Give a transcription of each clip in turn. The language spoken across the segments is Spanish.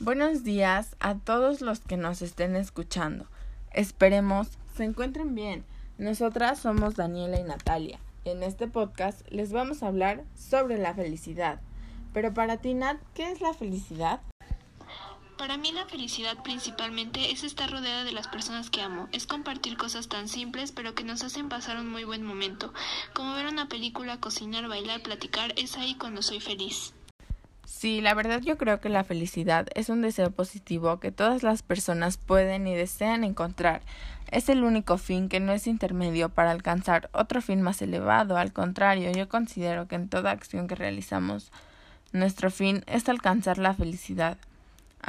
Buenos días a todos los que nos estén escuchando. Esperemos se encuentren bien. Nosotras somos Daniela y Natalia. En este podcast les vamos a hablar sobre la felicidad. Pero para ti, Nat, ¿qué es la felicidad? Para mí la felicidad principalmente es estar rodeada de las personas que amo, es compartir cosas tan simples pero que nos hacen pasar un muy buen momento, como ver una película, cocinar, bailar, platicar, es ahí cuando soy feliz. Sí, la verdad yo creo que la felicidad es un deseo positivo que todas las personas pueden y desean encontrar. Es el único fin que no es intermedio para alcanzar otro fin más elevado. Al contrario, yo considero que en toda acción que realizamos, nuestro fin es alcanzar la felicidad.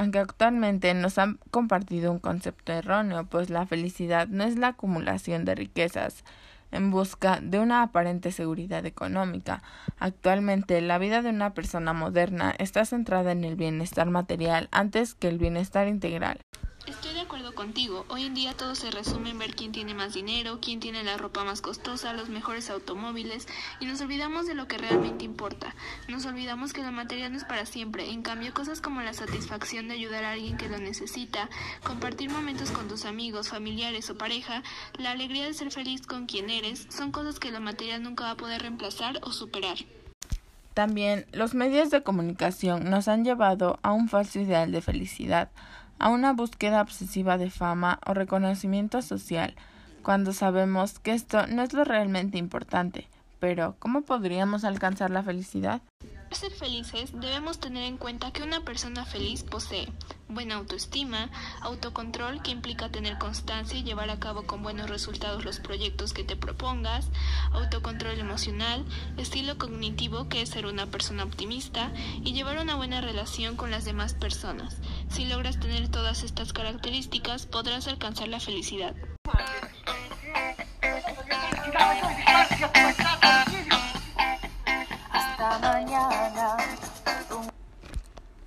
Aunque actualmente nos han compartido un concepto erróneo, pues la felicidad no es la acumulación de riquezas, en busca de una aparente seguridad económica. Actualmente, la vida de una persona moderna está centrada en el bienestar material antes que el bienestar integral. Acuerdo contigo. Hoy en día todo se resume en ver quién tiene más dinero, quién tiene la ropa más costosa, los mejores automóviles y nos olvidamos de lo que realmente importa. Nos olvidamos que la materia no es para siempre. En cambio, cosas como la satisfacción de ayudar a alguien que lo necesita, compartir momentos con tus amigos, familiares o pareja, la alegría de ser feliz con quien eres, son cosas que la materia nunca va a poder reemplazar o superar. También los medios de comunicación nos han llevado a un falso ideal de felicidad a una búsqueda obsesiva de fama o reconocimiento social, cuando sabemos que esto no es lo realmente importante. Pero, ¿cómo podríamos alcanzar la felicidad? Para ser felices debemos tener en cuenta que una persona feliz posee buena autoestima, autocontrol que implica tener constancia y llevar a cabo con buenos resultados los proyectos que te propongas, autocontrol emocional, estilo cognitivo que es ser una persona optimista y llevar una buena relación con las demás personas. Si logras tener todas estas características podrás alcanzar la felicidad.